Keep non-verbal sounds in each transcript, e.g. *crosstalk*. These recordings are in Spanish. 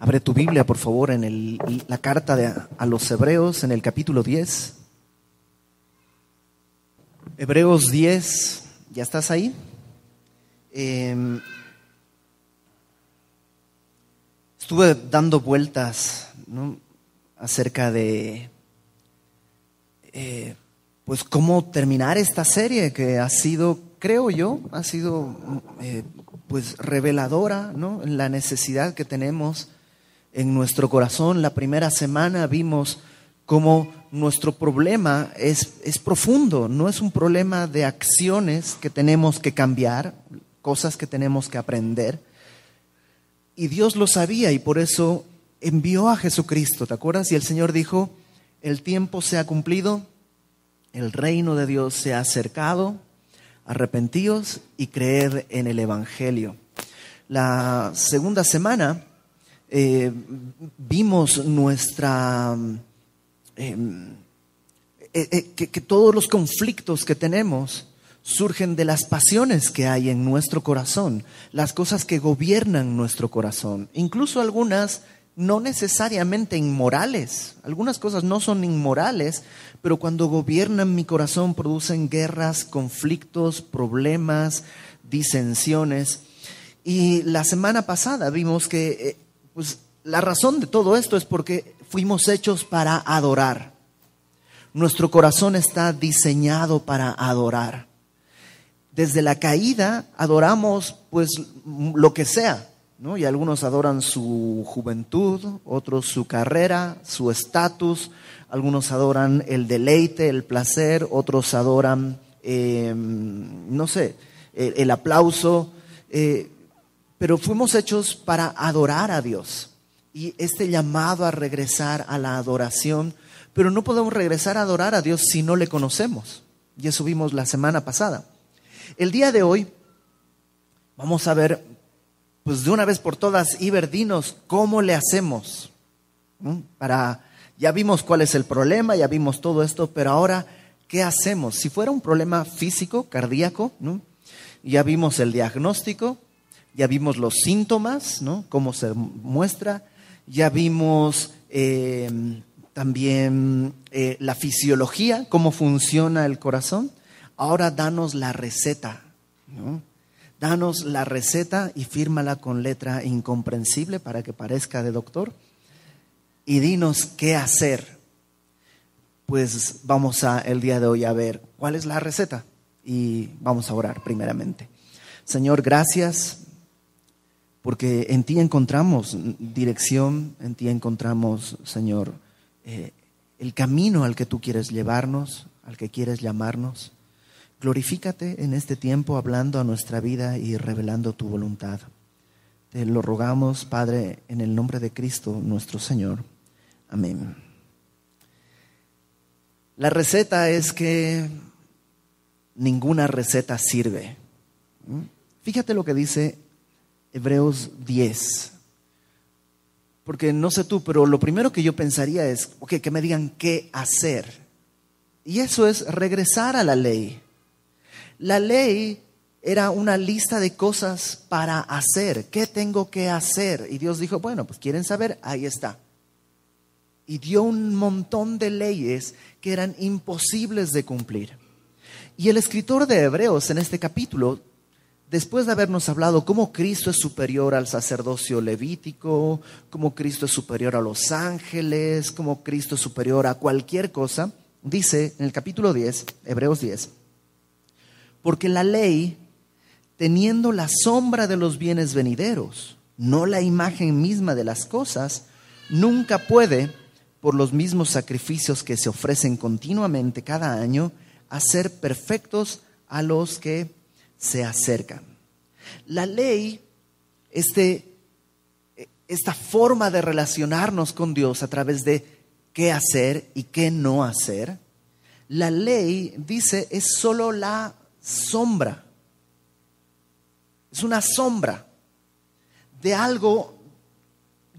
Abre tu Biblia, por favor, en el- la carta de- a los Hebreos, en el capítulo 10. Hebreos 10, ¿ya estás ahí? Eh, estuve dando vueltas ¿no? acerca de eh, pues cómo terminar esta serie que ha sido, creo yo, ha sido eh, pues reveladora, ¿no? La necesidad que tenemos en nuestro corazón. La primera semana vimos cómo nuestro problema es, es profundo, no es un problema de acciones que tenemos que cambiar, cosas que tenemos que aprender. Y Dios lo sabía y por eso envió a Jesucristo, ¿te acuerdas? Y el Señor dijo, el tiempo se ha cumplido, el reino de Dios se ha acercado, arrepentíos y creed en el Evangelio. La segunda semana eh, vimos nuestra... eh, eh, eh, que, todos los conflictos que tenemos surgen de las pasiones que hay en nuestro corazón, las cosas que gobiernan nuestro corazón, incluso algunas no necesariamente inmorales, algunas cosas no son inmorales, pero cuando gobiernan mi corazón producen guerras, conflictos, problemas, disensiones. Y la semana pasada vimos que pues, la razón de todo esto es porque fuimos hechos para adorar. Nuestro corazón está diseñado para adorar. Desde la caída adoramos pues lo que sea, ¿no? Y algunos adoran su juventud, otros su carrera, su estatus, algunos adoran el deleite, el placer, otros adoran, eh, no sé, el, aplauso, eh, pero fuimos hechos para adorar a Dios. Y este llamado a regresar a la adoración, pero no podemos regresar a adorar a Dios si no le conocemos. Y eso vimos la semana pasada. El día de hoy vamos a ver, pues de una vez por todas, Iber, dinos cómo le hacemos. ¿no? Para, ya vimos cuál es el problema, ya vimos todo esto, pero ahora, ¿qué hacemos? Si fuera un problema físico, cardíaco, ¿no? ya vimos el diagnóstico, ya vimos los síntomas, ¿no? Cómo se muestra, ya vimos eh, también eh, la fisiología, cómo funciona el corazón. Ahora danos la receta, ¿no? Danos la receta y fírmala con letra incomprensible para que parezca de doctor. Y dinos qué hacer. Pues vamos a el día de hoy a ver cuál es la receta y vamos a orar primeramente. Señor, gracias porque en ti encontramos dirección, en ti encontramos, Señor, eh, el camino al que tú quieres llevarnos, al que quieres llamarnos. Glorifícate en este tiempo hablando a nuestra vida y revelando tu voluntad. Te lo rogamos, Padre, en el nombre de Cristo nuestro Señor. Amén. La receta es que ninguna receta sirve. Fíjate lo que dice Hebreos 10. Porque no sé tú, pero lo primero que yo pensaría es, que me digan qué hacer. Y eso es regresar a la ley. La ley era una lista de cosas para hacer. ¿Qué tengo que hacer? Y Dios dijo, bueno, pues quieren saber, ahí está. Y dio un montón de leyes que eran imposibles de cumplir. Y el escritor de Hebreos en este capítulo después de habernos hablado cómo Cristo es superior al sacerdocio levítico, cómo Cristo es superior a los ángeles, cómo Cristo es superior a cualquier cosa, dice en el capítulo 10, Hebreos 10, porque la ley, teniendo la sombra de los bienes venideros, no la imagen misma de las cosas, nunca puede, por los mismos sacrificios que se ofrecen continuamente cada año, hacer perfectos a los que se acercan. La ley, este, esta forma de relacionarnos con Dios a través de qué hacer y qué no hacer, la ley dice es solo la sombra. Es una sombra de algo,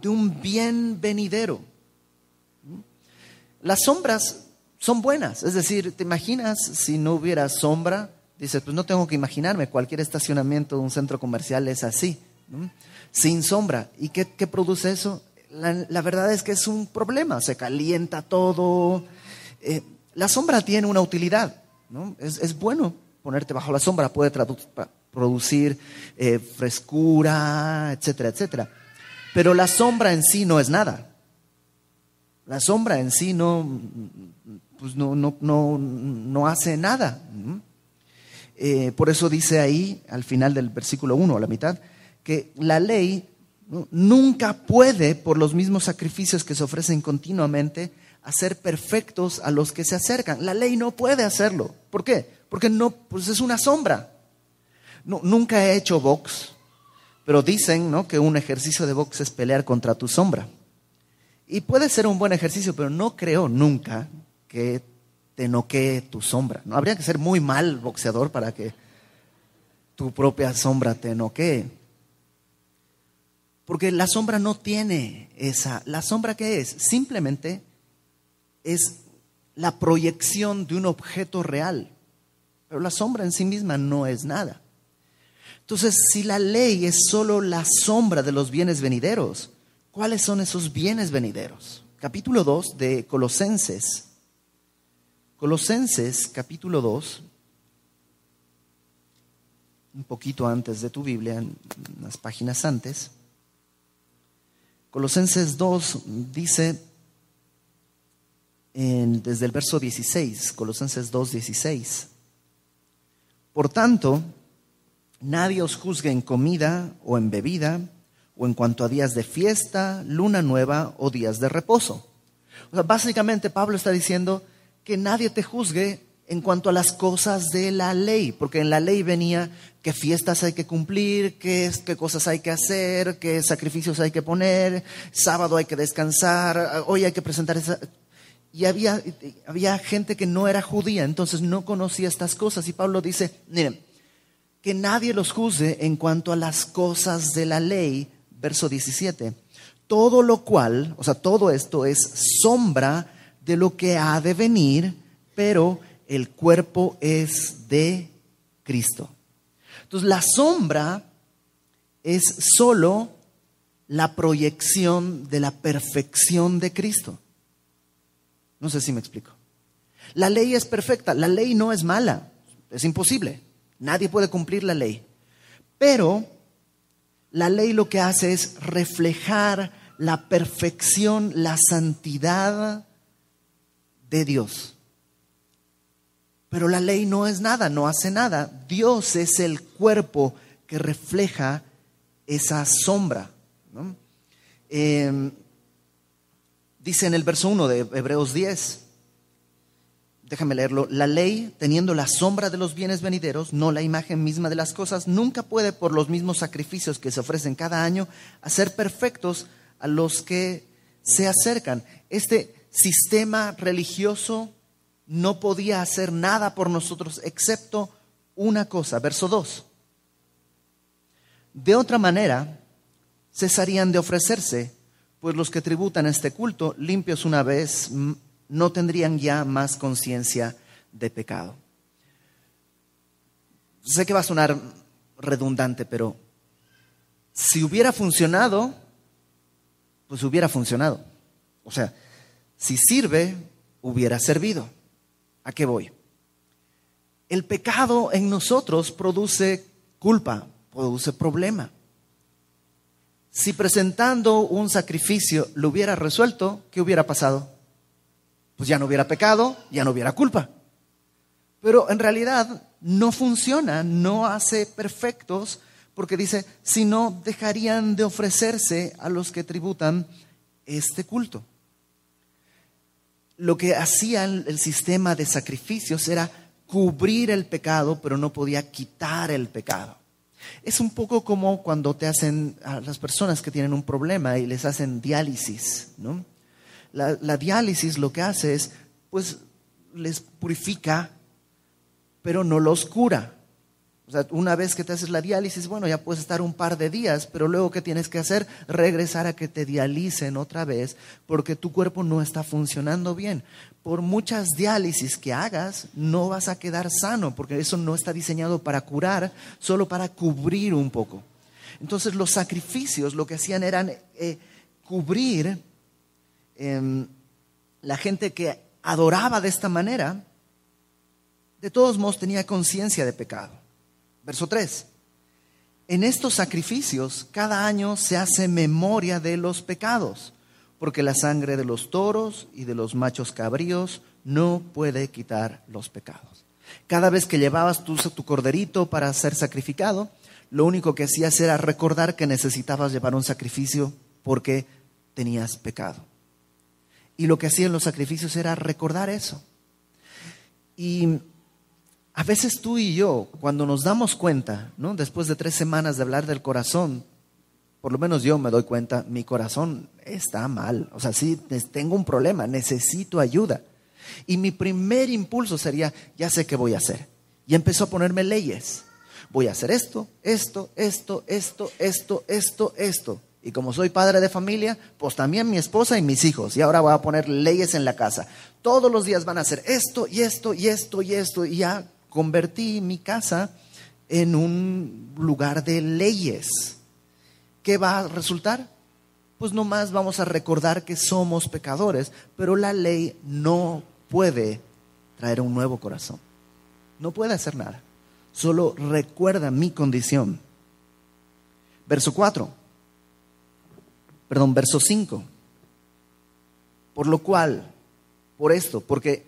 de un bien venidero. Las sombras son buenas, es decir, ¿te imaginas si no hubiera sombra? Dices, pues no tengo que imaginarme, cualquier estacionamiento de un centro comercial es así, sin sombra. ¿Y qué, qué, produce eso? la, verdad es que es un problema, se calienta todo. Eh, la sombra tiene una utilidad, ¿no? Es, bueno ponerte bajo la sombra, puede producir eh, frescura, etcétera, etcétera. Pero la sombra en sí no es nada. La sombra en sí no, pues no, no, no, no hace nada. Eh, por eso dice ahí, al final del versículo 1, a la mitad, que la ley nunca puede, por los mismos sacrificios que se ofrecen continuamente, hacer perfectos a los que se acercan. La ley no puede hacerlo. ¿Por qué? Porque no, pues es una sombra. Nunca he hecho box, pero dicen ¿no? que un ejercicio de box es pelear contra tu sombra. Y puede ser un buen ejercicio, pero no creo nunca que te noquee tu sombra. ¿no? Habría que ser muy mal boxeador para que tu propia sombra te noquee. Porque la sombra no tiene esa. ¿La sombra qué es? Simplemente es la proyección de un objeto real. Pero la sombra en sí misma no es nada. Entonces, si la ley es solo la sombra de los bienes venideros, ¿Cuáles son esos bienes venideros? Capítulo 2 de Colosenses. Colosenses, capítulo 2, un poquito antes de tu Biblia, en unas páginas antes. Colosenses 2 dice, desde el verso 16, Colosenses 2, 16, Por tanto, nadie os juzgue en comida o en bebida, o en cuanto a días de fiesta, luna nueva o días de reposo. O sea, básicamente Pablo está diciendo que nadie te juzgue en cuanto a las cosas de la ley, porque en la ley venía qué fiestas hay que cumplir, qué, qué cosas hay que hacer, qué sacrificios hay que poner, sábado hay que descansar, hoy hay que presentar esa... Y había, había gente que no era judía, entonces no conocía estas cosas. Y Pablo dice, miren, que nadie los juzgue en cuanto a las cosas de la ley, verso 17. Todo lo cual, o sea, todo esto es sombra de lo que ha de venir, pero el cuerpo es de Cristo. Entonces, la sombra es solo la proyección de la perfección de Cristo. No sé si me explico. La ley es perfecta, la ley no es mala, es imposible. Nadie puede cumplir la ley. Pero la ley lo que hace es reflejar la perfección, la santidad de Dios. Pero la ley no es nada, no hace nada. Dios es el cuerpo que refleja esa sombra. Em, dice en el verso 1 de Hebreos 10, déjame leerlo, la ley, teniendo la sombra de los bienes venideros, no la imagen misma de las cosas, nunca puede, por los mismos sacrificios que se ofrecen cada año, hacer perfectos a los que se acercan. Este sistema religioso no podía hacer nada por nosotros excepto una cosa, verso 2. De otra manera, cesarían de ofrecerse, pues los que tributan este culto, limpios una vez no tendrían ya más conciencia de pecado. Sé que va a sonar redundante, pero si hubiera funcionado, pues hubiera funcionado. O sea, si sirve, hubiera servido. ¿A qué voy? El pecado en nosotros produce culpa, produce problema. Si presentando un sacrificio lo hubiera resuelto, ¿qué hubiera pasado? pues ya no hubiera pecado, ya no hubiera culpa. Pero en realidad no funciona, no hace perfectos, porque dice, si no, dejarían de ofrecerse a los que tributan este culto. Lo que hacía el sistema de sacrificios era cubrir el pecado, pero no podía quitar el pecado. Es un poco como cuando te hacen a las personas que tienen un problema y les hacen diálisis, ¿no? La, diálisis lo que hace es, pues, les purifica, pero no los cura. Una vez que te haces la diálisis, bueno, ya puedes estar un par de días, pero luego ¿qué tienes que hacer? Regresar a que te dialicen otra vez, porque tu cuerpo no está funcionando bien. Por muchas diálisis que hagas, no vas a quedar sano, porque eso no está diseñado para curar, solo para cubrir un poco. Entonces los sacrificios lo que hacían eran eh, cubrir em, la gente que adoraba de esta manera, de todos modos tenía conciencia de pecado. Verso 3. En estos sacrificios cada año se hace memoria de los pecados, porque la sangre de los toros y de los machos cabríos no puede quitar los pecados. Cada vez que llevabas tu, tu corderito para ser sacrificado, lo único que hacías era recordar que necesitabas llevar un sacrificio porque tenías pecado. Y lo que hacían los sacrificios era recordar eso. Y a veces tú y yo, cuando nos damos cuenta, ¿no? después de tres semanas de hablar del corazón, por lo menos yo me doy cuenta, mi corazón está mal. O sea, sí, tengo un problema, necesito ayuda. Y mi primer impulso sería, ya sé qué voy a hacer. Y empezó a ponerme leyes. Voy a hacer esto, esto, esto, esto, esto, esto, esto. Y como soy padre de familia, pues también mi esposa y mis hijos. Y ahora voy a poner leyes en la casa. Todos los días van a hacer esto y esto y esto y esto. Y ya convertí mi casa en un lugar de leyes. ¿Qué va a resultar? Pues nomás vamos a recordar que somos pecadores, pero la ley no puede traer un nuevo corazón. No puede hacer nada. Solo recuerda mi condición. Verso 4. Perdón, verso 5. Por lo cual, por esto, porque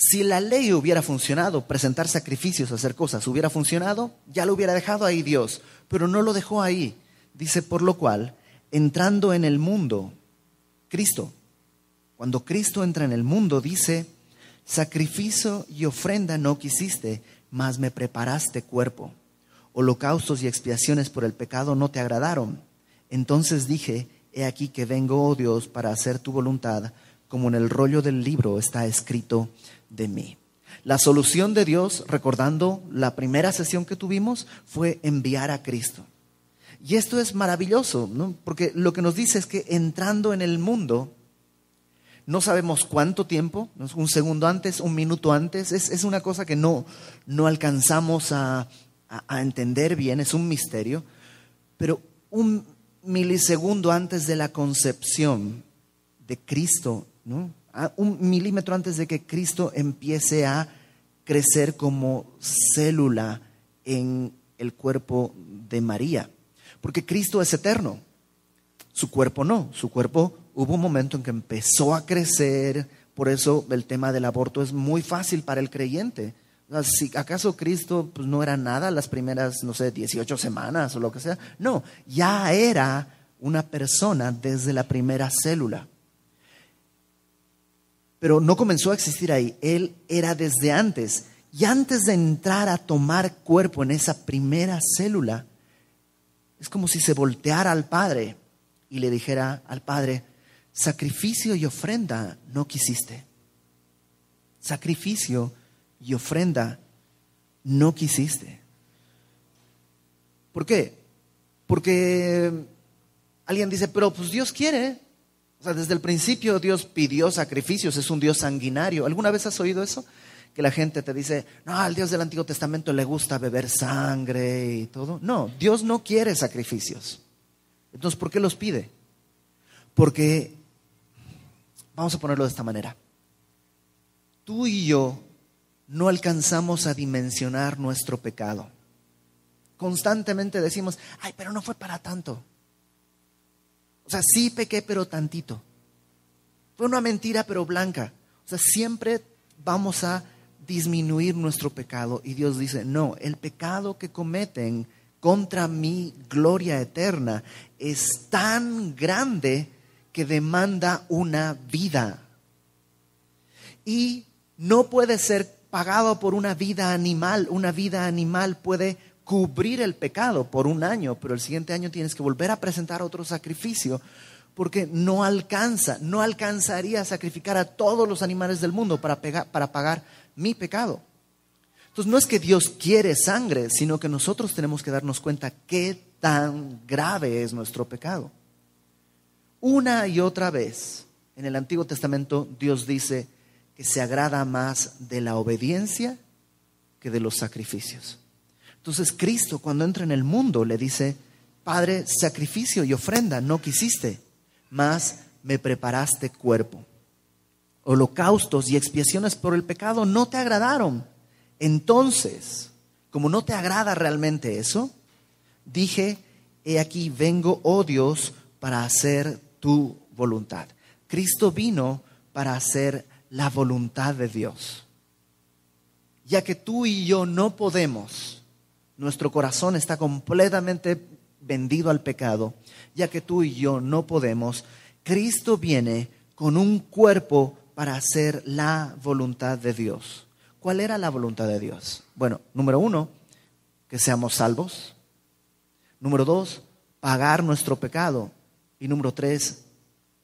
si la ley hubiera funcionado, presentar sacrificios, hacer cosas, hubiera funcionado, ya lo hubiera dejado ahí Dios, pero no lo dejó ahí. Dice, por lo cual, entrando en el mundo, Cristo, cuando Cristo entra en el mundo, dice, sacrificio y ofrenda no quisiste, mas me preparaste cuerpo. Holocaustos y expiaciones por el pecado no te agradaron. Entonces dije, he aquí que vengo, oh Dios, para hacer tu voluntad, como en el rollo del libro está escrito de mí. La solución de Dios, recordando la primera sesión que tuvimos, fue enviar a Cristo. Y esto es maravilloso, porque lo que nos dice es que entrando en el mundo, no sabemos cuánto tiempo, un segundo antes, un minuto antes, es, una cosa que no, no alcanzamos a, a entender bien, es un misterio, pero un milisegundo antes de la concepción de Cristo, ¿no? Un milímetro antes de que Cristo empiece a crecer como célula en el cuerpo de María. Porque Cristo es eterno, su cuerpo no, su cuerpo hubo un momento en que empezó a crecer, por eso el tema del aborto es muy fácil para el creyente. Si acaso Cristo pues, no era nada las primeras, no sé, 18 semanas o lo que sea, no, ya era una persona desde la primera célula pero no comenzó a existir ahí. Él era desde antes. Y antes de entrar a tomar cuerpo en esa primera célula, es como si se volteara al Padre y le dijera al Padre, sacrificio y ofrenda no quisiste. Sacrificio y ofrenda no quisiste. ¿Por qué? Porque alguien dice, pero pues Dios quiere. O sea, desde el principio Dios pidió sacrificios, es un Dios sanguinario. ¿Alguna vez has oído eso? Que la gente te dice, no, al Dios del Antiguo Testamento le gusta beber sangre y todo. No, Dios no quiere sacrificios. Entonces, ¿por qué los pide? Porque, vamos a ponerlo de esta manera, tú y yo no alcanzamos a dimensionar nuestro pecado. Constantemente decimos, ay, pero no fue para tanto. O sea, sí pequé, pero tantito. Fue una mentira, pero blanca. O sea, siempre vamos a disminuir nuestro pecado. Y Dios dice, no, el pecado que cometen contra mi gloria eterna es tan grande que demanda una vida. Y no puede ser pagado por una vida animal. Una vida animal puede cubrir el pecado por un año, pero el siguiente año tienes que volver a presentar otro sacrificio porque no alcanza, no alcanzaría a sacrificar a todos los animales del mundo para, para pagar mi pecado. Entonces no es que Dios quiere sangre, sino que nosotros tenemos que darnos cuenta qué tan grave es nuestro pecado. Una y otra vez en el Antiguo Testamento Dios dice que se agrada más de la obediencia que de los sacrificios. Entonces Cristo cuando entra en el mundo le dice, Padre, sacrificio y ofrenda no quisiste, mas me preparaste cuerpo. Holocaustos y expiaciones por el pecado no te agradaron. Entonces, como no te agrada realmente eso, dije, he aquí vengo, oh Dios, para hacer tu voluntad. Cristo vino para hacer la voluntad de Dios. Ya que tú y yo no podemos, nuestro corazón está completamente vendido al pecado, ya que tú y yo no podemos, Cristo viene con un cuerpo para hacer la voluntad de Dios. ¿Cuál era la voluntad de Dios? Bueno, número uno, que seamos salvos. Número dos, pagar nuestro pecado. Y número tres,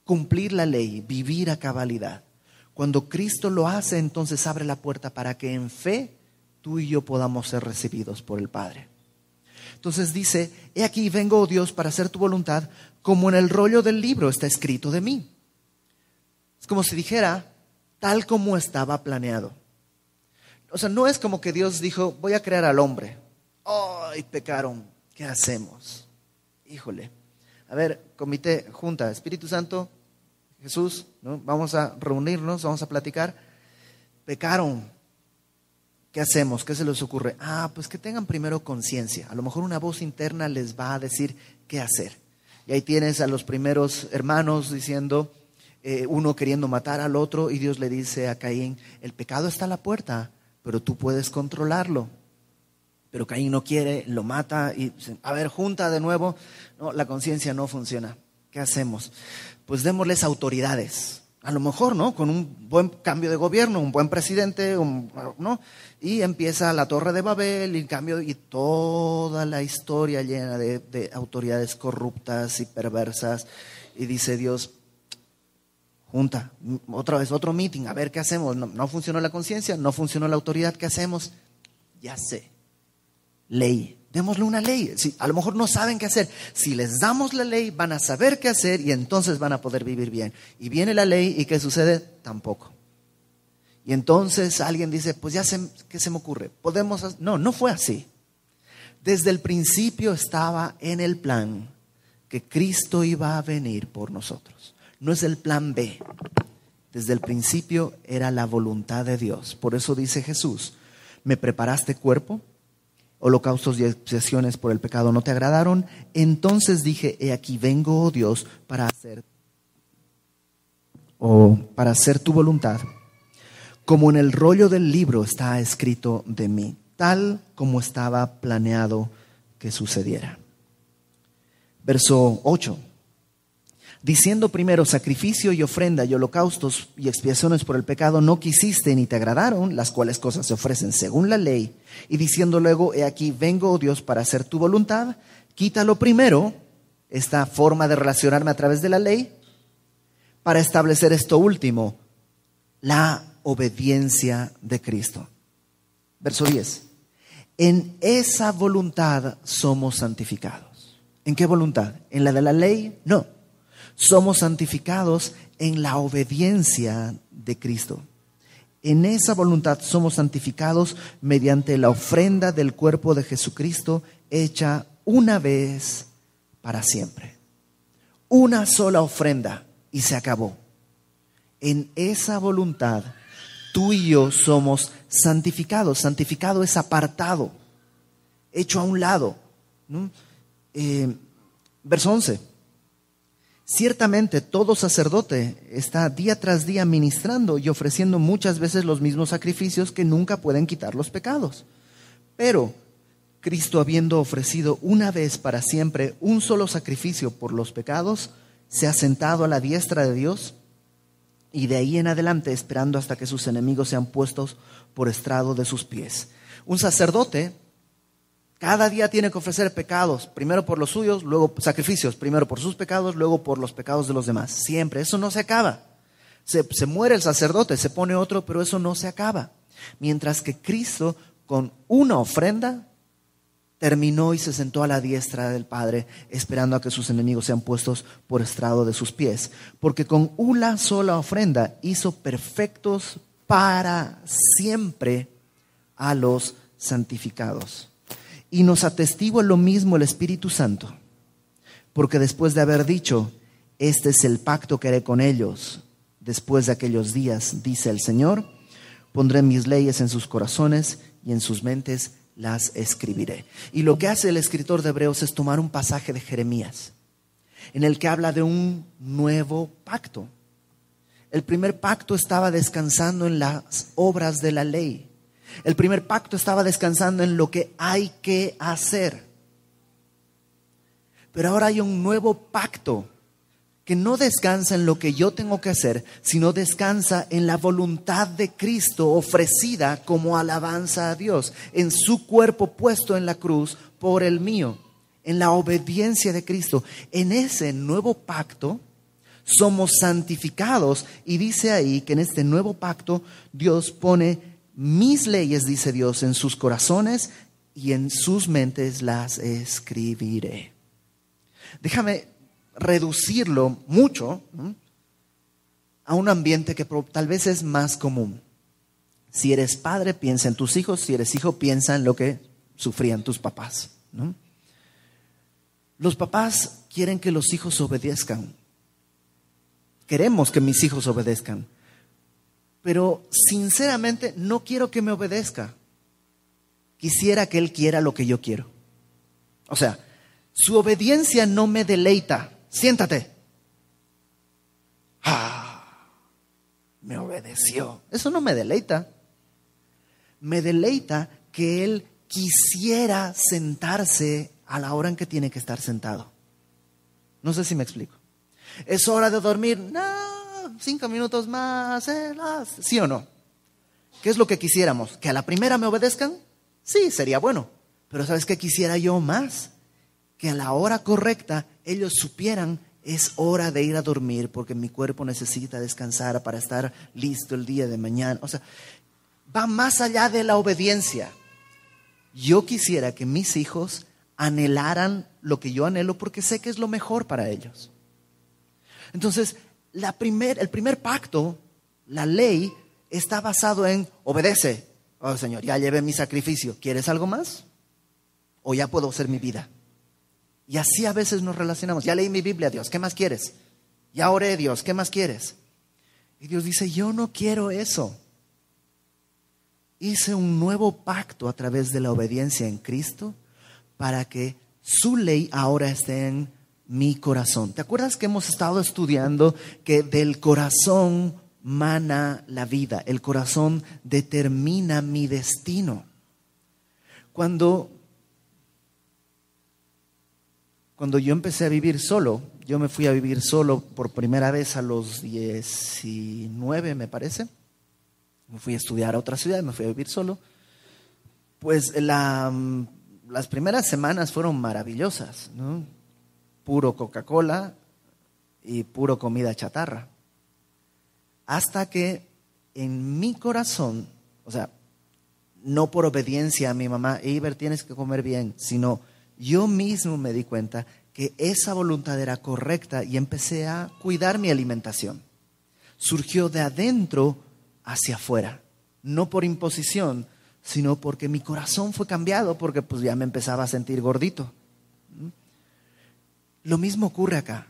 cumplir la ley, vivir a cabalidad. Cuando Cristo lo hace, entonces abre la puerta para que en fe tú y yo podamos ser recibidos por el Padre. Entonces dice, he aquí vengo, oh Dios, para hacer tu voluntad, como en el rollo del libro está escrito de mí. Es como si dijera, tal como estaba planeado. O sea, no es como que Dios dijo, voy a crear al hombre. ¡Ay, pecaron! ¿Qué hacemos? Híjole. A ver, comité, junta, Espíritu Santo, Jesús, ¿no? vamos a reunirnos, vamos a platicar. Pecaron. ¿Qué hacemos? ¿Qué se les ocurre? Ah, pues que tengan primero conciencia. A lo mejor una voz interna les va a decir qué hacer. Y ahí tienes a los primeros hermanos diciendo, eh, uno queriendo matar al otro, y Dios le dice a Caín, el pecado está a la puerta, pero tú puedes controlarlo. Pero Caín no quiere, lo mata y, a ver, junta de nuevo. No, la conciencia no funciona. ¿Qué hacemos? Pues démosles autoridades. A lo mejor, ¿no? Con un buen cambio de gobierno, un buen presidente, ¿no? Y empieza la Torre de Babel y cambio y toda la historia llena de, autoridades corruptas y perversas. Y dice Dios, junta, otra vez otro meeting, a ver qué hacemos. No, no funcionó la conciencia, no funcionó la autoridad, ¿qué hacemos? Ya sé, ley démosle una ley. Si, a lo mejor no saben qué hacer. Si les damos la ley, van a saber qué hacer y entonces van a poder vivir bien. Y viene la ley y ¿qué sucede? Tampoco. Y entonces alguien dice, pues ya sé, ¿qué se me ocurre? Podemos... No, no fue así. Desde el principio estaba en el plan que Cristo iba a venir por nosotros. No es el plan B. Desde el principio era la voluntad de Dios. Por eso dice Jesús, me preparaste cuerpo, holocaustos y expiaciones por el pecado no te agradaron, entonces dije, he aquí vengo, oh Dios, para hacer o para hacer tu voluntad, como en el rollo del libro está escrito de mí, tal como estaba planeado que sucediera. Verso 8 diciendo primero sacrificio y ofrenda y holocaustos y expiaciones por el pecado no quisiste ni te agradaron, las cuales cosas se ofrecen según la ley, y diciendo luego, he aquí, vengo, oh Dios, para hacer tu voluntad, quítalo primero, esta forma de relacionarme a través de la ley, para establecer esto último, la obediencia de Cristo. Verso 10. En esa voluntad somos santificados. ¿En qué voluntad? ¿En la de la ley? No somos santificados en la obediencia de Cristo. En esa voluntad somos santificados mediante la ofrenda del cuerpo de Jesucristo hecha una vez para siempre. Una sola ofrenda y se acabó. En esa voluntad tú y yo somos santificados. Santificado es apartado, hecho a un lado. Eh, verso 11. Ciertamente todo sacerdote está día tras día ministrando y ofreciendo muchas veces los mismos sacrificios que nunca pueden quitar los pecados. Pero Cristo habiendo ofrecido una vez para siempre un solo sacrificio por los pecados, se ha sentado a la diestra de Dios y de ahí en adelante esperando hasta que sus enemigos sean puestos por estrado de sus pies. Un sacerdote cada día tiene que ofrecer pecados, primero por los suyos, luego sacrificios, primero por sus pecados, luego por los pecados de los demás. Siempre, eso no se acaba. Se, muere el sacerdote, se pone otro, pero eso no se acaba. Mientras que Cristo, con una ofrenda, terminó y se sentó a la diestra del Padre, esperando a que sus enemigos sean puestos por estrado de sus pies. Porque con una sola ofrenda hizo perfectos para siempre a los santificados. Y nos atestigua lo mismo el Espíritu Santo, porque después de haber dicho, Este es el pacto que haré con ellos después de aquellos días, dice el Señor. Pondré mis leyes en sus corazones y en sus mentes las escribiré. Y lo que hace el escritor de Hebreos es tomar un pasaje de Jeremías, en el que habla de un nuevo pacto. El primer pacto estaba descansando en las obras de la ley. El primer pacto estaba descansando en lo que hay que hacer. Pero ahora hay un nuevo pacto que no descansa en lo que yo tengo que hacer, sino descansa en la voluntad de Cristo ofrecida como alabanza a Dios, en su cuerpo puesto en la cruz por el mío, en la obediencia de Cristo. En ese nuevo pacto somos santificados y dice ahí que en este nuevo pacto Dios pone mis leyes, dice Dios, en sus corazones y en sus mentes las escribiré. Déjame reducirlo mucho a un ambiente que tal vez es más común. Si eres padre, piensa en tus hijos. Si eres hijo, piensa en lo que sufrían tus papás. Los papás quieren que los hijos obedezcan. Queremos que mis hijos obedezcan. Pero sinceramente no quiero que me obedezca. Quisiera que él quiera lo que yo quiero. O sea, su obediencia no me deleita siéntate. Ah, me obedeció. Eso no me deleita. Me deleita que él quisiera sentarse a la hora en que tiene que estar sentado. No sé si me explico. ¿Es hora de dormir? No, cinco minutos más. Eh, ¿Sí o no? ¿Qué es lo que quisiéramos? ¿Que a la primera me obedezcan? Sí, sería bueno. Pero ¿sabes qué quisiera yo más? Que a la hora correcta ellos supieran es hora de ir a dormir porque mi cuerpo necesita descansar para estar listo el día de mañana. O sea, va más allá de la obediencia. Yo quisiera que mis hijos anhelaran lo que yo anhelo porque sé que es lo mejor para ellos. Entonces, la primer, el primer pacto, la ley, está basado en obedece. Oh Señor, ya llevé mi sacrificio. ¿Quieres algo más? ¿O ya puedo hacer mi vida? Y así a veces nos relacionamos. Ya leí mi Biblia, Dios, ¿qué más quieres? Ya oré, Dios, ¿qué más quieres? Y Dios dice, yo no quiero eso. Hice un nuevo pacto a través de la obediencia en Cristo para que su ley ahora esté en mi corazón. ¿Te acuerdas que hemos estado estudiando que del corazón mana la vida? El corazón determina mi destino. Cuando cuando yo empecé a vivir solo, yo me fui a vivir solo por primera vez a los 19, me parece. Me fui a estudiar a otra ciudad, me fui a vivir solo. Pues las primeras semanas fueron maravillosas, ¿no? Puro Coca-Cola y puro comida chatarra. Hasta que en mi corazón, o sea, no por obediencia a mi mamá, Iber, tienes que comer bien, sino yo mismo me di cuenta que esa voluntad era correcta y empecé a cuidar mi alimentación. Surgió de adentro hacia afuera, no por imposición, sino porque mi corazón fue cambiado, porque pues ya me empezaba a sentir gordito. Lo mismo ocurre acá.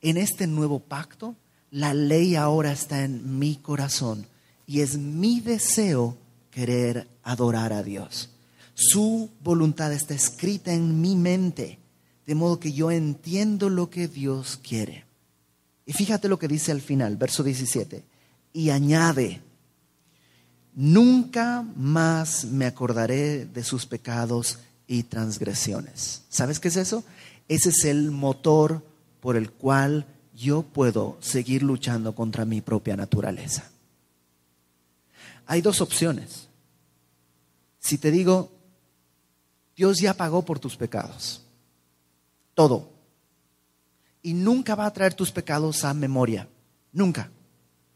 En este nuevo pacto, la ley ahora está en mi corazón y es mi deseo querer adorar a Dios. Su voluntad está escrita en mi mente, de modo que yo entiendo lo que Dios quiere. Y fíjate lo que dice al final, verso 17, y añade, nunca más me acordaré de sus pecados y transgresiones. ¿Sabes qué es eso? Ese es el motor por el cual yo puedo seguir luchando contra mi propia naturaleza. Hay dos opciones. Si te digo, Dios ya pagó por tus pecados. Todo. Y nunca va a traer tus pecados a memoria. Nunca.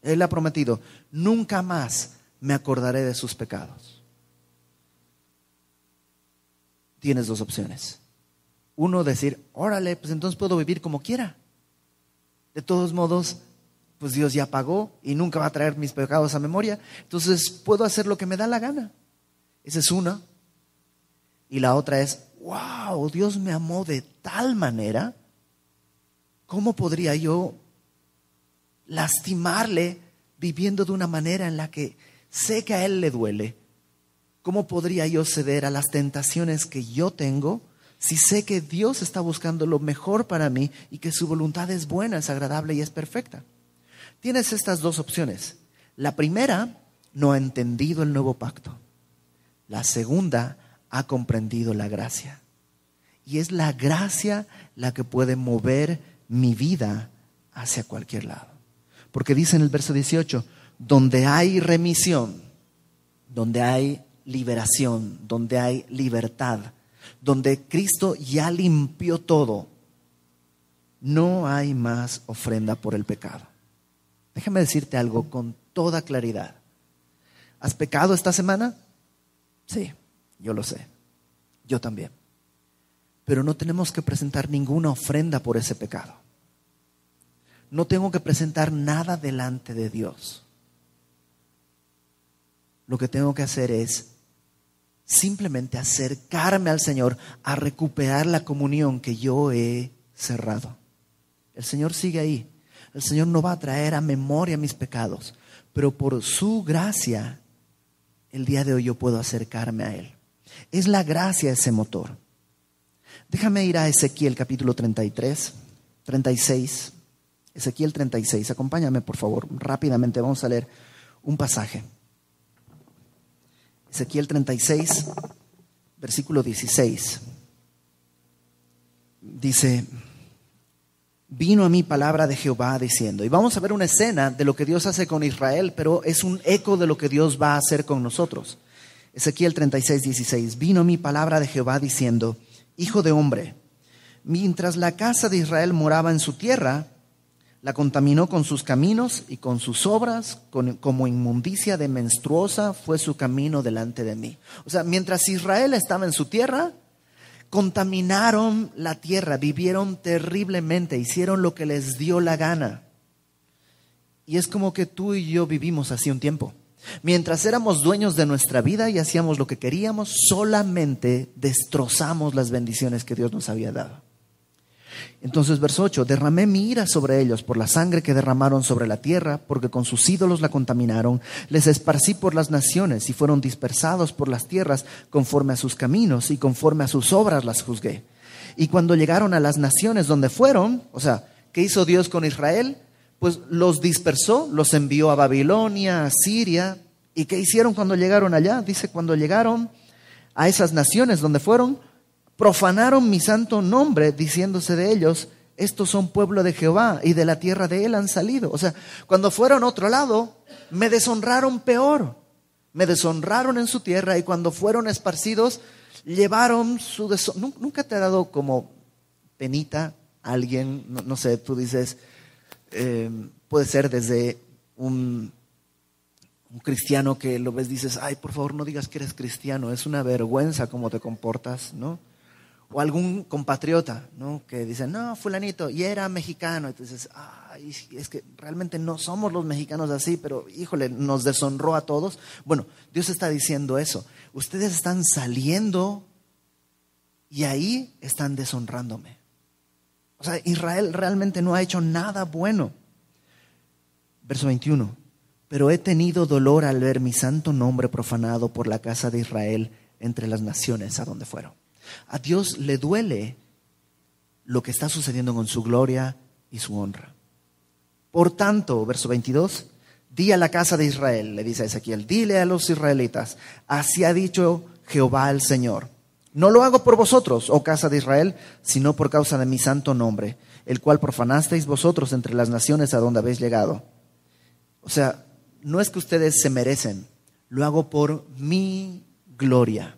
Él ha prometido, nunca más me acordaré de sus pecados. Tienes dos opciones. Uno, decir, órale, pues entonces puedo vivir como quiera. De todos modos, pues Dios ya pagó y nunca va a traer mis pecados a memoria. Entonces puedo hacer lo que me da la gana. Esa es una. Y la otra es, wow, Dios me amó de tal manera ¿cómo podría yo lastimarle viviendo de una manera en la que sé que a él le duele? ¿Cómo podría yo ceder a las tentaciones que yo tengo si sé que Dios está buscando lo mejor para mí y que su voluntad es buena, es agradable y es perfecta? Tienes estas dos opciones. La primera, no ha entendido el nuevo pacto. La segunda, ha comprendido la gracia. Y es la gracia la que puede mover mi vida hacia cualquier lado. Porque dice en el verso 18, donde hay remisión, donde hay liberación, donde hay libertad, donde Cristo ya limpió todo, no hay más ofrenda por el pecado. Déjame decirte algo con toda claridad. ¿Has pecado esta semana? Sí, yo lo sé. Yo también. Pero no tenemos que presentar ninguna ofrenda por ese pecado. No tengo que presentar nada delante de Dios. Lo que tengo que hacer es simplemente acercarme al Señor a recuperar la comunión que yo he cerrado. El Señor sigue ahí. El Señor no va a traer a memoria mis pecados, pero por su gracia, el día de hoy yo puedo acercarme a Él. Es la gracia ese motor. Déjame ir a Ezequiel capítulo 33, 36. Ezequiel 36, acompáñame por favor, rápidamente vamos a leer un pasaje. Ezequiel 36, versículo 16. Dice, vino a mí palabra de Jehová diciendo, y vamos a ver una escena de lo que Dios hace con Israel, pero es un eco de lo que Dios va a hacer con nosotros. Ezequiel 36, 16, vino a mí palabra de Jehová diciendo, Hijo de hombre, mientras la casa de Israel moraba en su tierra, la contaminó con sus caminos y con sus obras, como inmundicia de menstruosa fue su camino delante de mí. O sea, mientras Israel estaba en su tierra, contaminaron la tierra, vivieron terriblemente, hicieron lo que les dio la gana. Y es como que tú y yo vivimos así un tiempo. Mientras éramos dueños de nuestra vida y hacíamos lo que queríamos, solamente destrozamos las bendiciones que Dios nos había dado. Entonces, verso 8, derramé mi ira sobre ellos por la sangre que derramaron sobre la tierra, porque con sus ídolos la contaminaron, les esparcí por las naciones y fueron dispersados por las tierras conforme a sus caminos y conforme a sus obras las juzgué. Y cuando llegaron a las naciones donde fueron, o sea, ¿qué hizo Dios con Israel? Pues los dispersó, los envió a Babilonia, a Siria. ¿Y qué hicieron cuando llegaron allá? Dice, cuando llegaron a esas naciones donde fueron, profanaron mi santo nombre diciéndose de ellos, estos son pueblo de Jehová y de la tierra de él han salido. O sea, cuando fueron a otro lado, me deshonraron peor. Me deshonraron en su tierra y cuando fueron esparcidos, llevaron su deshonra. ¿Nunca te ha dado como penita alguien, no, sé, tú dices, eh, puede ser desde un, un cristiano que lo ves, dices, ay, por favor no digas que eres cristiano, es una vergüenza cómo te comportas, ¿no? O algún compatriota, ¿no? Que dice, no, fulanito, y era mexicano. Dices, ay, es que realmente no somos los mexicanos así, pero híjole, nos deshonró a todos. Bueno, Dios está diciendo eso. Ustedes están saliendo y ahí están deshonrándome. O sea, Israel realmente no ha hecho nada bueno. Verso 21. Pero he tenido dolor al ver mi santo nombre profanado por la casa de Israel entre las naciones a donde fueron. A Dios le duele lo que está sucediendo con su gloria y su honra. Por tanto, verso 22, di a la casa de Israel, le dice Ezequiel, dile a los israelitas, así ha dicho Jehová el Señor. No lo hago por vosotros, oh casa de Israel, sino por causa de mi santo nombre, el cual profanasteis vosotros entre las naciones a donde habéis llegado. O sea, no es que ustedes se merecen, lo hago por mi gloria.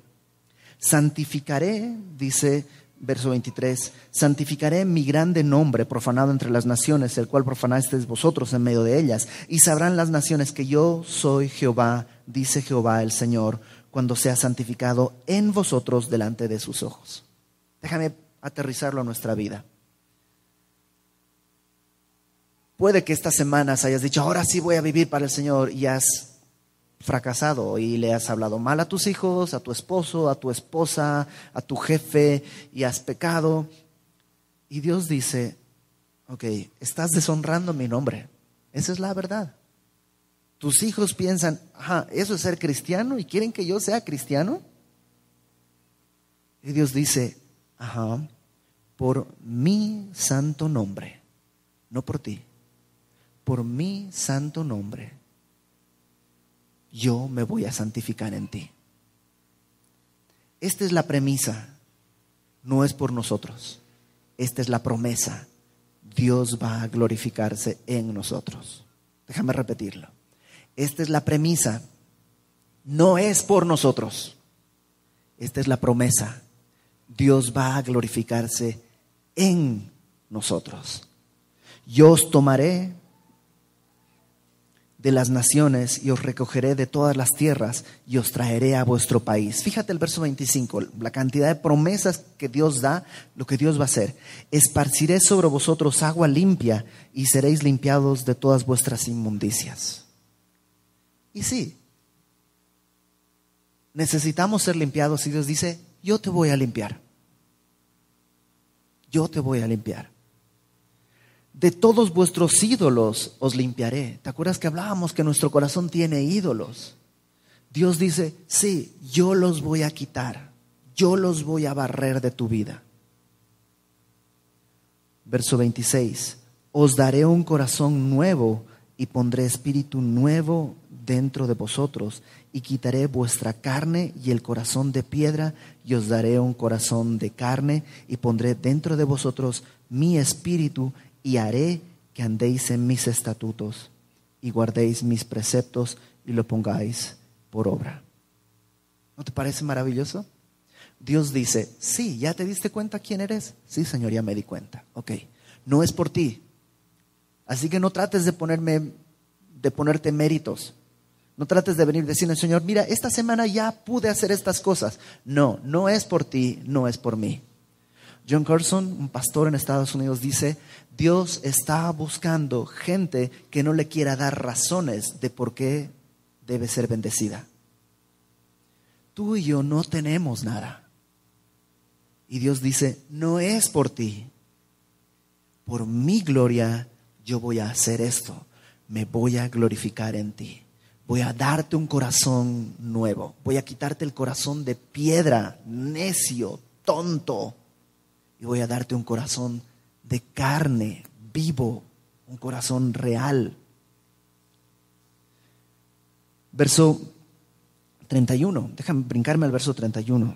Santificaré, dice verso 23, santificaré mi grande nombre profanado entre las naciones, el cual profanasteis vosotros en medio de ellas, y sabrán las naciones que yo soy Jehová, dice Jehová el Señor, cuando sea santificado en vosotros delante de sus ojos. Déjame aterrizarlo a nuestra vida. Puede que estas semanas hayas dicho, ahora sí voy a vivir para el Señor y has fracasado y le has hablado mal a tus hijos, a tu esposo, a tu esposa, a tu jefe y has pecado. Y Dios dice, Ok, estás deshonrando mi nombre. Esa es la verdad. Tus hijos piensan, ajá, eso es ser cristiano y quieren que yo sea cristiano. Y Dios dice, ajá, por mi santo nombre, no por ti, por mi santo nombre, yo me voy a santificar en ti. Esta es la premisa, no es por nosotros, esta es la promesa. Dios va a glorificarse en nosotros. Déjame repetirlo. Esta es la premisa, no es por nosotros, esta es la promesa. Dios va a glorificarse en nosotros. Yo os tomaré de las naciones y os recogeré de todas las tierras y os traeré a vuestro país. Fíjate el verso 25, la cantidad de promesas que Dios da, lo que Dios va a hacer. Esparciré sobre vosotros agua limpia y seréis limpiados de todas vuestras inmundicias. Y sí, necesitamos ser limpiados y Dios dice, yo te voy a limpiar yo te voy a limpiar. De todos vuestros ídolos os limpiaré. ¿Te acuerdas que hablábamos que nuestro corazón tiene ídolos? Dios dice, sí, yo los voy a quitar, yo los voy a barrer de tu vida. Verso 26, os daré un corazón nuevo y pondré espíritu nuevo dentro de vosotros y quitaré vuestra carne y el corazón de piedra y os daré un corazón de carne y pondré dentro de vosotros mi espíritu y haré que andéis en mis estatutos y guardéis mis preceptos y lo pongáis por obra. ¿No te parece maravilloso? Dios dice, sí, ¿ya te diste cuenta quién eres? Sí, Señor, ya me di cuenta. Ok, no es por ti. Así que no trates de ponerme, de ponerte méritos. No trates de venir diciendo, Señor, mira, esta semana ya pude hacer estas cosas. No, no es por ti, no es por mí. John Carson, un pastor en Estados Unidos, dice, Dios está buscando gente que no le quiera dar razones de por qué debe ser bendecida. Tú y yo no tenemos nada. Y Dios dice, no es por ti. Por mi gloria yo voy a hacer esto. Me voy a glorificar en ti voy a darte un corazón nuevo, voy a quitarte el corazón de piedra, necio, tonto, y voy a darte un corazón de carne, vivo, un corazón real. Verso 31, déjame brincarme al verso 31.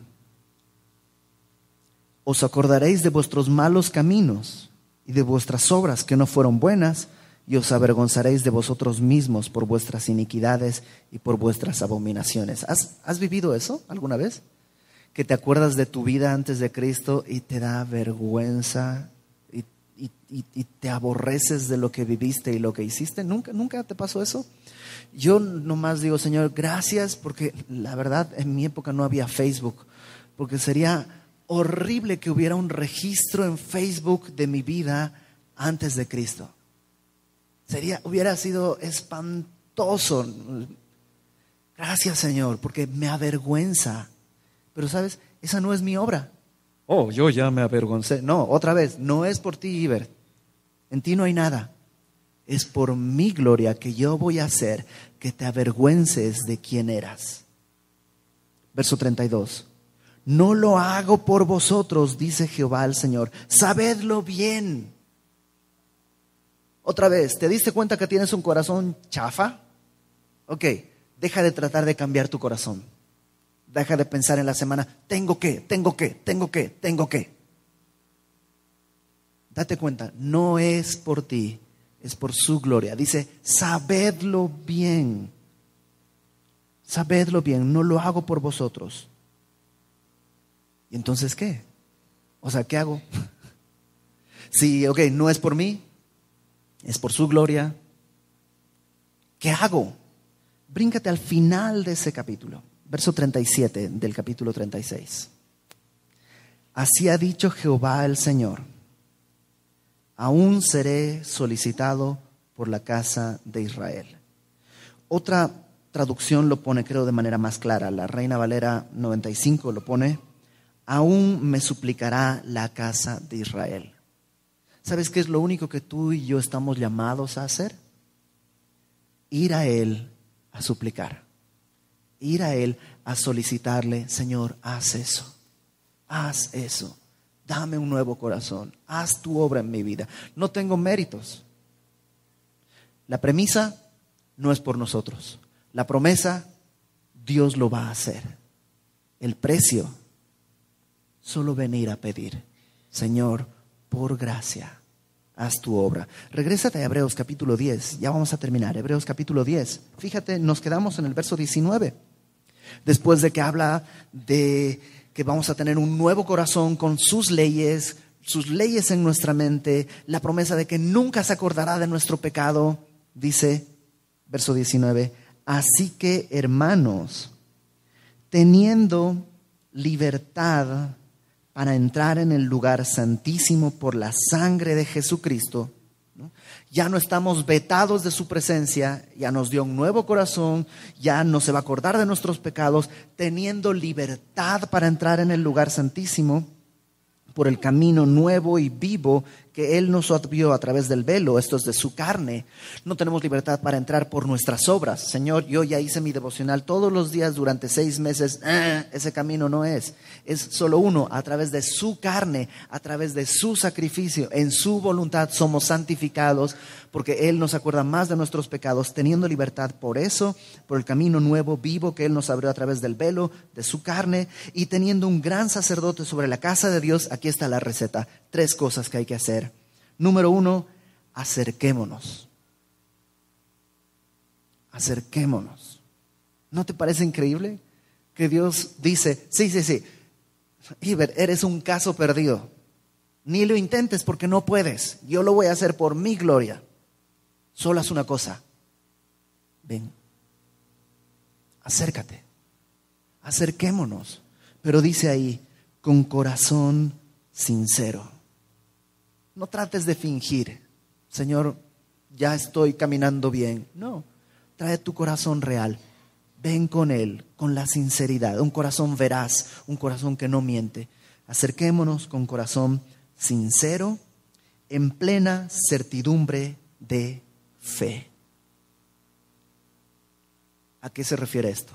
Os acordaréis de vuestros malos caminos y de vuestras obras que no fueron buenas y os avergonzaréis de vosotros mismos por vuestras iniquidades y por vuestras abominaciones. ¿Has, vivido eso alguna vez? Que te acuerdas de tu vida antes de Cristo y te da vergüenza y, te aborreces de lo que viviste y lo que hiciste. ¿Nunca, ¿Nunca te pasó eso? Yo nomás digo, Señor, gracias porque la verdad en mi época no había Facebook, porque sería horrible que hubiera un registro en Facebook de mi vida antes de Cristo. Sería, hubiera sido espantoso. Gracias, Señor, porque me avergüenza. Pero sabes, esa no es mi obra. Oh, yo ya me avergoncé. No, otra vez, no es por ti, Iber. En ti no hay nada. Es por mi gloria que yo voy a hacer que te avergüences de quién eras. Verso 32. No lo hago por vosotros, dice Jehová el Señor. Sabedlo bien. Otra vez, ¿te diste cuenta que tienes un corazón chafa? Ok, deja de tratar de cambiar tu corazón. Deja de pensar en la semana, tengo que, tengo que, tengo que, tengo que. Date cuenta, no es por ti, es por su gloria. Dice, sabedlo bien. Sabedlo bien, no lo hago por vosotros. ¿Y entonces qué? O sea, ¿qué hago? *laughs* Sí, ok, no es por mí, es por su gloria. ¿Qué hago? Bríncate al final de ese capítulo, verso 37 del capítulo 36. Así ha dicho Jehová el Señor, aún seré solicitado por la casa de Israel. Otra traducción lo pone, creo, de manera más clara. La Reina Valera 95 lo pone, aún me suplicará la casa de Israel. ¿Sabes qué es lo único que tú y yo estamos llamados a hacer? Ir a Él a suplicar. Ir a Él a solicitarle, Señor, haz eso. Haz eso. Dame un nuevo corazón. Haz tu obra en mi vida. No tengo méritos. La premisa no es por nosotros. La promesa, Dios lo va a hacer. El precio, solo venir a pedir. Señor, por gracia, haz tu obra. Regrésate a Hebreos capítulo 10, ya vamos a terminar. Hebreos capítulo 10. Fíjate, nos quedamos en el verso 19. Después de que habla de que vamos a tener un nuevo corazón con sus leyes, sus leyes en nuestra mente, la promesa de que nunca se acordará de nuestro pecado, dice, verso 19, así que hermanos, teniendo libertad para entrar en el lugar santísimo por la sangre de Jesucristo. Ya no estamos vetados de su presencia, ya nos dio un nuevo corazón, ya no se va a acordar de nuestros pecados, teniendo libertad para entrar en el lugar santísimo por el camino nuevo y vivo que Él nos abrió a través del velo, esto es de su carne. No tenemos libertad para entrar por nuestras obras. Señor, yo ya hice mi devocional todos los días durante seis meses. Ah, ese camino no es. Es solo uno, a través de su carne, a través de su sacrificio, en su voluntad somos santificados, porque Él nos acuerda más de nuestros pecados, teniendo libertad por eso, por el camino nuevo, vivo que Él nos abrió a través del velo, de su carne, y teniendo un gran sacerdote sobre la casa de Dios, aquí está la receta. Tres cosas que hay que hacer. Número uno, acerquémonos. Acerquémonos. ¿No te parece increíble que Dios dice, sí, sí, sí, Iber, eres un caso perdido. Ni lo intentes porque no puedes. Yo lo voy a hacer por mi gloria. Solo haz una cosa. Ven. Acércate. Acerquémonos. Pero dice ahí, con corazón sincero. No trates de fingir, Señor, ya estoy caminando bien. No, trae tu corazón real. Ven con Él, con la sinceridad, un corazón veraz, un corazón que no miente. Acerquémonos con corazón sincero, en plena certidumbre de fe. ¿A qué se refiere esto?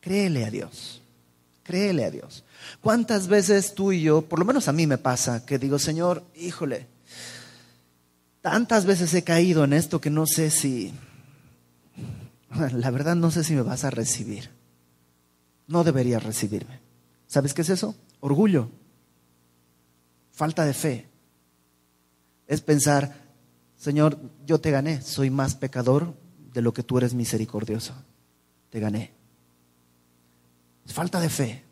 Créele a Dios, créele a Dios. ¿Cuántas veces tú y yo, por lo menos a mí me pasa, que digo, Señor, híjole, tantas veces he caído en esto que no sé si, la verdad no sé si me vas a recibir. No deberías recibirme. ¿Sabes qué es eso? Orgullo, falta de fe. Es pensar, Señor, yo te gané, soy más pecador de lo que tú eres misericordioso. Te gané. Es falta de fe.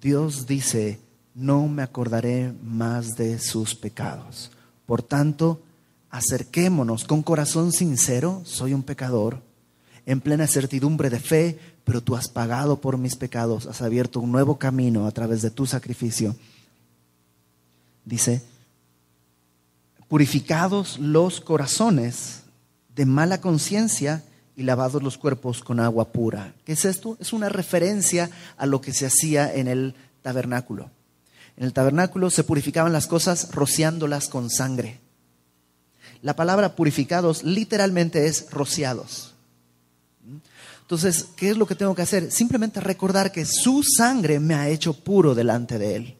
Dios dice, no me acordaré más de sus pecados. Por tanto, acerquémonos con corazón sincero, soy un pecador, en plena certidumbre de fe, pero tú has pagado por mis pecados, has abierto un nuevo camino a través de tu sacrificio. Dice, purificados los corazones de mala conciencia y lavados los cuerpos con agua pura. ¿Qué es esto? Es una referencia a lo que se hacía en el tabernáculo. En el tabernáculo se purificaban las cosas rociándolas con sangre. La palabra purificados literalmente es rociados. Entonces, ¿qué es lo que tengo que hacer? Simplemente recordar que su sangre me ha hecho puro delante de Él.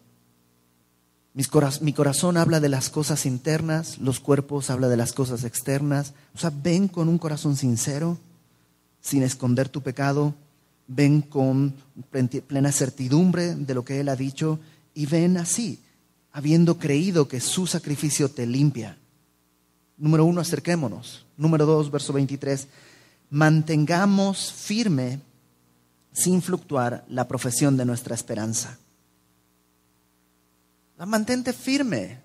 Mi corazón habla de las cosas internas, los cuerpos habla de las cosas externas. O sea, ven con un corazón sincero sin esconder tu pecado, ven con plena certidumbre de lo que Él ha dicho y ven así, habiendo creído que su sacrificio te limpia. Número uno, acerquémonos. Número dos, verso 23, mantengamos firme, sin fluctuar, la profesión de nuestra esperanza. Mantente firme,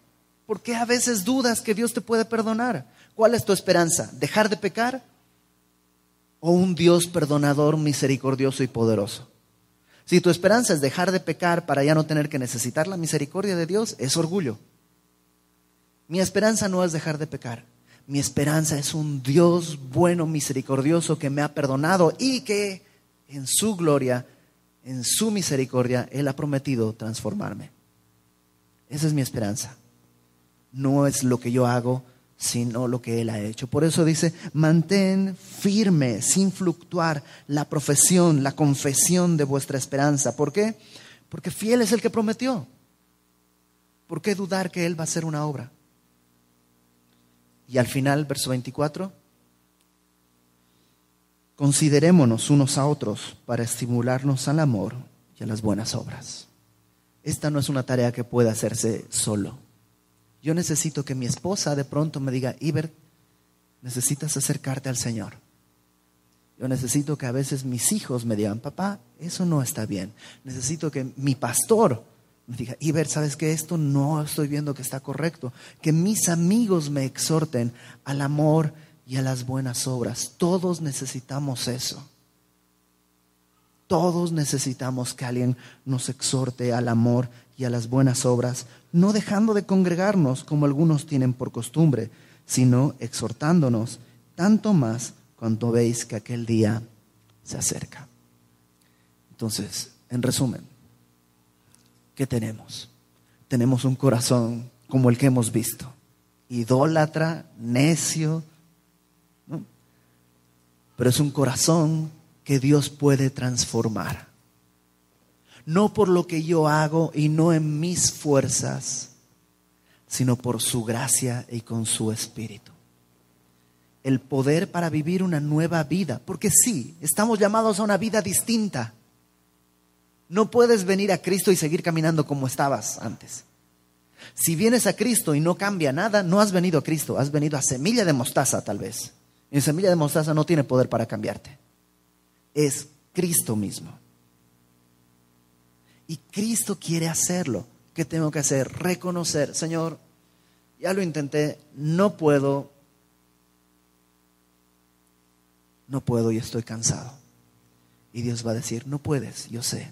porque a veces dudas que Dios te puede perdonar. ¿Cuál es tu esperanza? ¿Dejar de pecar? o un Dios perdonador, misericordioso y poderoso. Si tu esperanza es dejar de pecar para ya no tener que necesitar la misericordia de Dios, es orgullo. Mi esperanza no es dejar de pecar. Mi esperanza es un Dios bueno, misericordioso, que me ha perdonado y que en su gloria, en su misericordia, Él ha prometido transformarme. Esa es mi esperanza. no es lo que yo hago, sino lo que Él ha hecho. Por eso dice, mantén firme, sin fluctuar, la profesión, la confesión de vuestra esperanza. ¿Por qué? Porque fiel es el que prometió. ¿Por qué dudar que Él va a hacer una obra? Y al final, verso 24, considerémonos unos a otros para estimularnos al amor y a las buenas obras. Esta no es una tarea que pueda hacerse solo. Yo necesito que mi esposa de pronto me diga, Iber, necesitas acercarte al Señor. Yo necesito que a veces mis hijos me digan, papá, eso no está bien. Necesito que mi pastor me diga, Iber, ¿sabes que Esto no estoy viendo que está correcto. Que mis amigos me exhorten al amor y a las buenas obras. Todos necesitamos eso. Todos necesitamos que alguien nos exhorte al amor y a las buenas obras, no dejando de congregarnos como algunos tienen por costumbre, sino exhortándonos tanto más cuando veis que aquel día se acerca. Entonces, en resumen, ¿qué tenemos? Tenemos un corazón como el que hemos visto, idólatra, necio, pero es un corazón que Dios puede transformar. No por lo que yo hago y no en mis fuerzas, sino por su gracia y con su espíritu. El poder para vivir una nueva vida, porque sí, estamos llamados a una vida distinta. No puedes venir a Cristo y seguir caminando como estabas antes. Si vienes a Cristo y no cambia nada, no has venido a Cristo, has venido a semilla de mostaza tal vez. Y semilla de mostaza no tiene poder para cambiarte es Cristo mismo. Y Cristo quiere hacerlo. ¿Qué tengo que hacer? Reconocer, Señor, ya lo intenté, no puedo, no puedo y estoy cansado. Y Dios va a decir, no puedes, yo sé.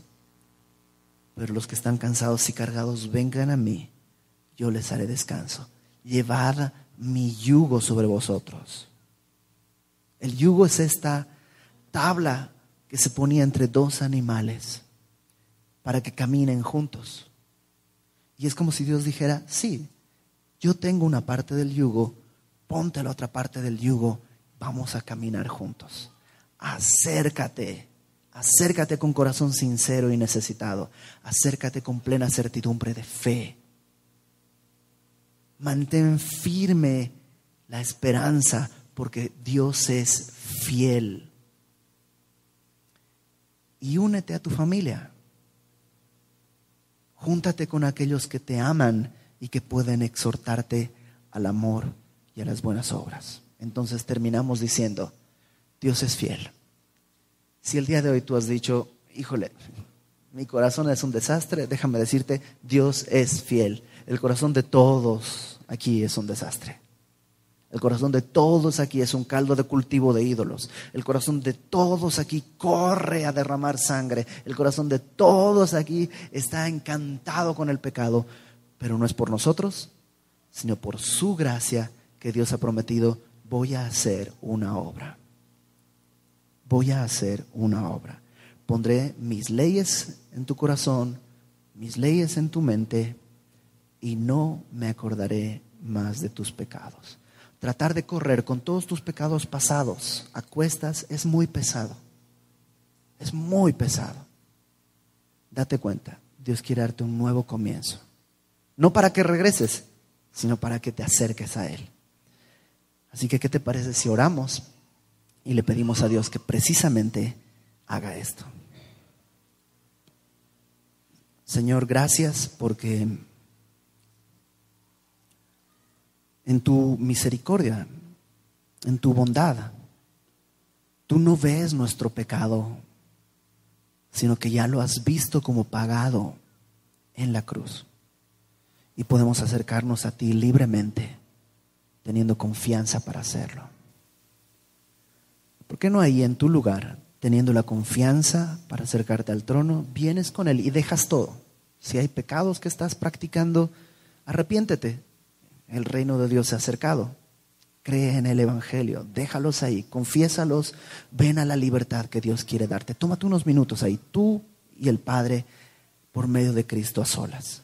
Pero los que están cansados y cargados, vengan a mí, yo les haré descanso. Llevad mi yugo sobre vosotros. El yugo es esta tabla que se ponía entre dos animales para que caminen juntos. Y es como si Dios dijera, sí, yo tengo una parte del yugo, ponte la otra parte del yugo, vamos a caminar juntos. Acércate, acércate con corazón sincero y necesitado, acércate con plena certidumbre de fe. Mantén firme la esperanza porque Dios es fiel y únete a tu familia. Júntate con aquellos que te aman y que pueden exhortarte al amor y a las buenas obras. Entonces terminamos diciendo, Dios es fiel. Si el día de hoy tú has dicho, híjole, mi corazón es un desastre, déjame decirte, Dios es fiel. El corazón de todos aquí es un desastre. El corazón de todos aquí es un caldo de cultivo de ídolos. El corazón de todos aquí corre a derramar sangre. El corazón de todos aquí está encantado con el pecado. Pero no es por nosotros, sino por su gracia que Dios ha prometido, voy a hacer una obra. Voy a hacer una obra. Pondré mis leyes en tu corazón, mis leyes en tu mente, y no me acordaré más de tus pecados. Tratar de correr con todos tus pecados pasados a cuestas es muy pesado. Es muy pesado. Date cuenta, Dios quiere darte un nuevo comienzo. No para que regreses, sino para que te acerques a Él. Así que, ¿qué te parece si oramos y le pedimos a Dios que precisamente haga esto? Señor, gracias porque en tu misericordia, en tu bondad. Tú no ves nuestro pecado, sino que ya lo has visto como pagado en la cruz. Y podemos acercarnos a ti libremente, teniendo confianza para hacerlo. ¿Por qué no ahí en tu lugar, teniendo la confianza para acercarte al trono, vienes con Él y dejas todo? Si hay pecados que estás practicando, arrepiéntete, el reino de Dios se ha acercado. Cree en el Evangelio, déjalos ahí, confiésalos, ven a la libertad que Dios quiere darte. Tómate unos minutos ahí, tú y el Padre, por medio de Cristo a solas.